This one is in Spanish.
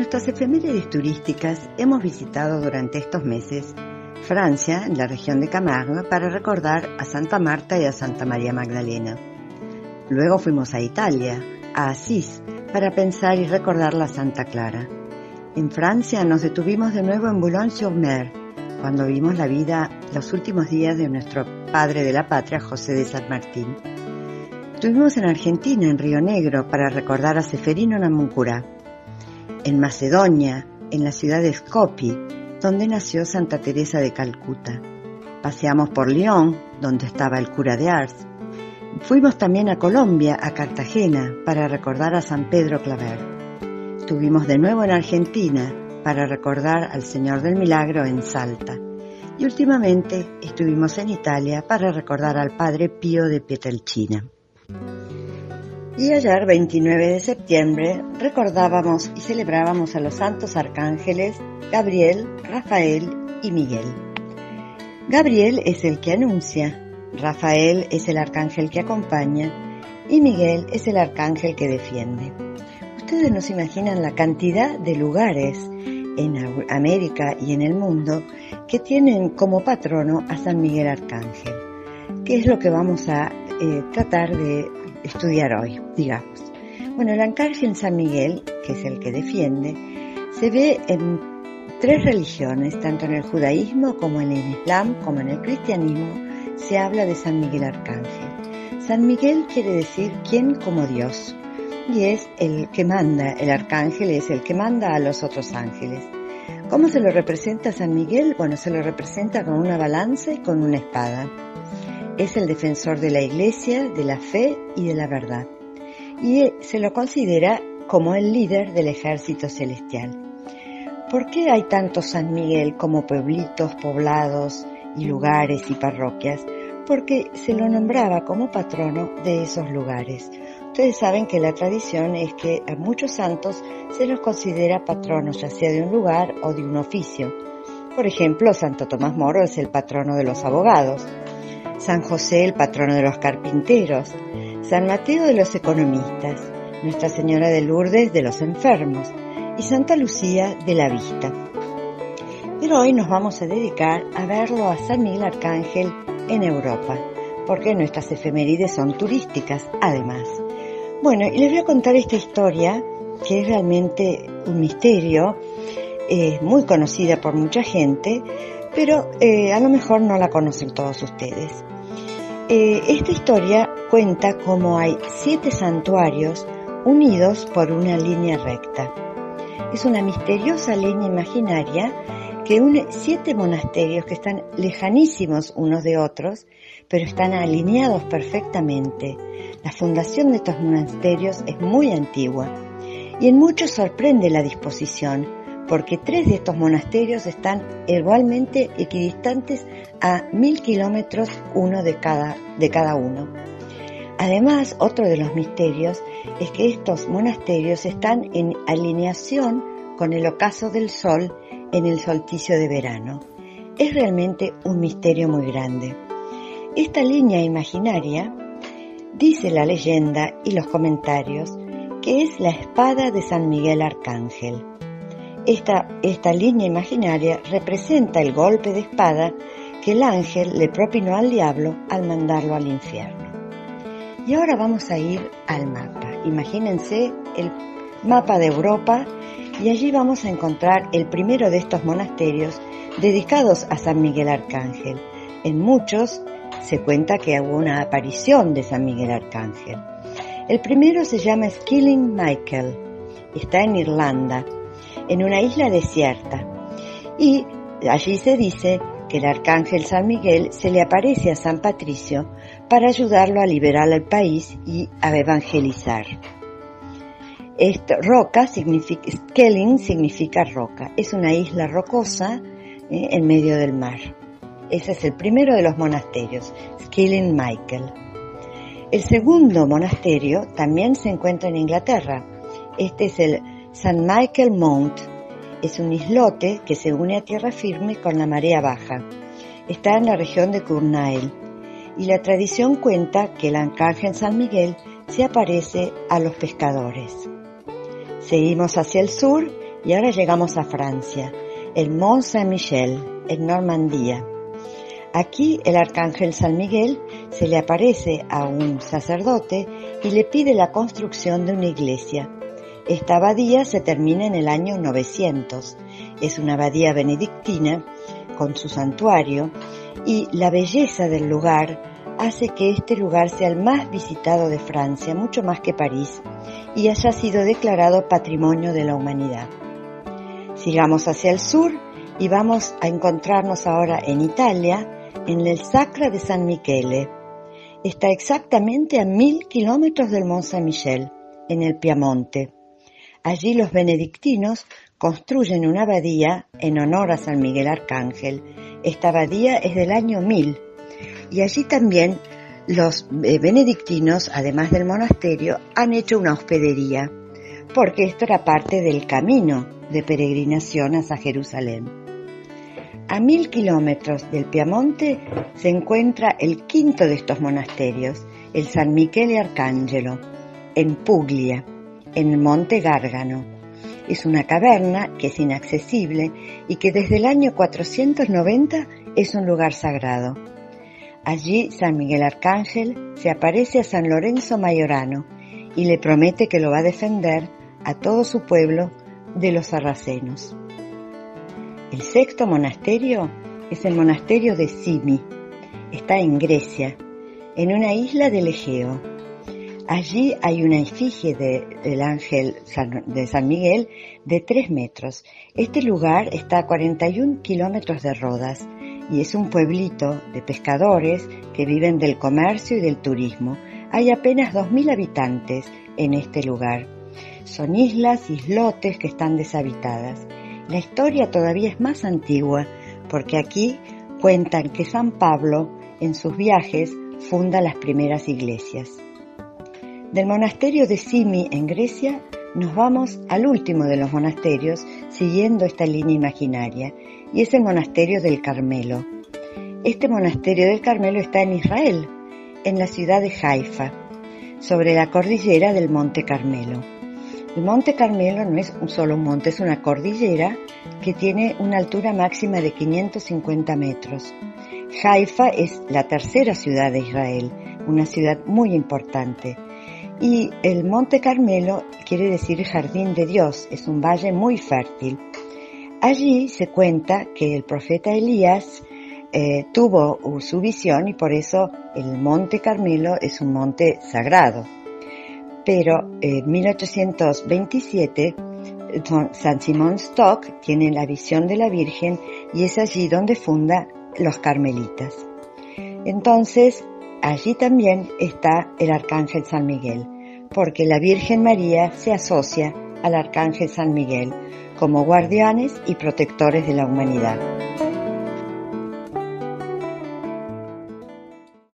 nuestras efemérides turísticas hemos visitado durante estos meses Francia, en la región de Camargue, para recordar a Santa Marta y a Santa María Magdalena. Luego fuimos a Italia, a Asís, para pensar y recordar la Santa Clara. En Francia nos detuvimos de nuevo en Boulogne-sur-Mer, cuando vimos la vida los últimos días de nuestro padre de la patria, José de San Martín. Estuvimos en Argentina, en Río Negro, para recordar a Seferino Namuncurá. En Macedonia, en la ciudad de Skopje, donde nació Santa Teresa de Calcuta. Paseamos por Lyon, donde estaba el cura de Ars. Fuimos también a Colombia, a Cartagena, para recordar a San Pedro Claver. Estuvimos de nuevo en Argentina para recordar al Señor del Milagro en Salta. Y últimamente estuvimos en Italia para recordar al Padre Pío de Pietrelcina. Y ayer, 29 de septiembre, recordábamos y celebrábamos a los santos arcángeles Gabriel, Rafael y Miguel. Gabriel es el que anuncia, Rafael es el arcángel que acompaña y Miguel es el arcángel que defiende. Ustedes no se imaginan la cantidad de lugares en América y en el mundo que tienen como patrono a San Miguel Arcángel, que es lo que vamos a eh, tratar de estudiar hoy, digamos. Bueno, el arcángel San Miguel, que es el que defiende, se ve en tres religiones, tanto en el judaísmo como en el islam, como en el cristianismo, se habla de San Miguel Arcángel. San Miguel quiere decir quién como Dios, y es el que manda, el arcángel es el que manda a los otros ángeles. ¿Cómo se lo representa San Miguel? Bueno, se lo representa con una balanza y con una espada. Es el defensor de la iglesia, de la fe y de la verdad. Y se lo considera como el líder del ejército celestial. ¿Por qué hay tantos San Miguel como pueblitos, poblados y lugares y parroquias? Porque se lo nombraba como patrono de esos lugares. Ustedes saben que la tradición es que a muchos santos se los considera patronos, ya sea de un lugar o de un oficio. Por ejemplo, Santo Tomás Moro es el patrono de los abogados, San José el patrono de los carpinteros, San Mateo de los economistas, Nuestra Señora de Lourdes de los enfermos y Santa Lucía de la vista. Pero hoy nos vamos a dedicar a verlo a San Miguel Arcángel en Europa, porque nuestras efemérides son turísticas además. Bueno, y les voy a contar esta historia que es realmente un misterio, es muy conocida por mucha gente, pero eh, a lo mejor no la conocen todos ustedes. Eh, esta historia cuenta cómo hay siete santuarios unidos por una línea recta. Es una misteriosa línea imaginaria que une siete monasterios que están lejanísimos unos de otros, pero están alineados perfectamente la fundación de estos monasterios es muy antigua y en muchos sorprende la disposición, porque tres de estos monasterios están igualmente equidistantes a mil kilómetros uno de cada, de cada uno. Además, otro de los misterios es que estos monasterios están en alineación con el ocaso del sol en el solsticio de verano. Es realmente un misterio muy grande. Esta línea imaginaria Dice la leyenda y los comentarios que es la espada de San Miguel Arcángel. Esta, línea imaginaria representa el golpe de espada que el ángel le propinó al diablo al mandarlo al infierno. Y ahora vamos a ir al mapa. Imagínense el mapa de Europa y allí vamos a encontrar el primero de estos monasterios dedicados a San Miguel Arcángel. En muchos se cuenta que hubo una aparición de San Miguel Arcángel. El primero se llama Skilling Michael, está en Irlanda, en una isla desierta, y allí se dice que el arcángel San Miguel se le aparece a San Patricio para ayudarlo a liberar al país y a evangelizar. Esto, roca significa, Skelling significa roca, es una isla rocosa eh, en medio del mar. Ese es el primero de los monasterios, Skilling Michael. El segundo monasterio también se encuentra en Inglaterra. Este es el St. Michael Mount. Es un islote que se une a tierra firme con la marea baja. Está en la región de Curnail. Y la tradición cuenta que el arcángel San Miguel se aparece a los pescadores. Seguimos hacia el sur y ahora llegamos a Francia, el Mont Saint-Michel, en Normandía. Aquí el arcángel San Miguel se le aparece a un sacerdote y le pide la construcción de una iglesia. Esta abadía se termina en el año 900. Es una abadía benedictina con su santuario y la belleza del lugar hace que este lugar sea el más visitado de Francia, mucho más que París, y haya sido declarado Patrimonio de la Humanidad. Sigamos hacia el sur y vamos a encontrarnos ahora en Italia, en el Sacra de San Michele. Está exactamente a mil kilómetros del Mont Saint-Michel, en el Piamonte. Allí los benedictinos construyen una abadía en honor a San Miguel Arcángel. Esta abadía es del año 1000 y allí también los eh, benedictinos, además del monasterio, han hecho una hospedería, porque esto era parte del camino de peregrinación hacia Jerusalén. A mil kilómetros del Piamonte se encuentra el quinto de estos monasterios, el San Michele Arcangelo, en Puglia, en el monte Gárgano. Es una caverna que es inaccesible y que desde el año 490 es un lugar sagrado. Allí San Miguel Arcángel se aparece a San Lorenzo Mayorano y le promete que lo va a defender a todo su pueblo de los sarracenos. El sexto monasterio es el monasterio de Simi. Está en Grecia, en una isla del Egeo. Allí hay una efigie del ángel de San Miguel de 3 metros. Este lugar está a 41 kilómetros de Rodas y es un pueblito de pescadores que viven del comercio y del turismo. Hay apenas 2.000 habitantes en este lugar. Son islas, islotes que están deshabitadas. La historia todavía es más antigua porque aquí cuentan que San Pablo en sus viajes funda las primeras iglesias. Del monasterio de Simi en Grecia nos vamos al último de los monasterios siguiendo esta línea imaginaria y es el monasterio del Carmelo. Este monasterio del Carmelo está en Israel, en la ciudad de Haifa, sobre la cordillera del Monte Carmelo. El Monte Carmelo no es un solo monte, es una cordillera que tiene una altura máxima de 550 metros. Haifa es la tercera ciudad de Israel, una ciudad muy importante. Y el Monte Carmelo quiere decir jardín de Dios, es un valle muy fértil. Allí se cuenta que el profeta Elías eh, tuvo su visión y por eso el Monte Carmelo es un monte sagrado. Pero en 1827 San Simón Stock tiene la visión de la Virgen y es allí donde funda los carmelitas. Entonces, allí también está el Arcángel San Miguel, porque la Virgen María se asocia al Arcángel San Miguel como guardianes y protectores de la humanidad.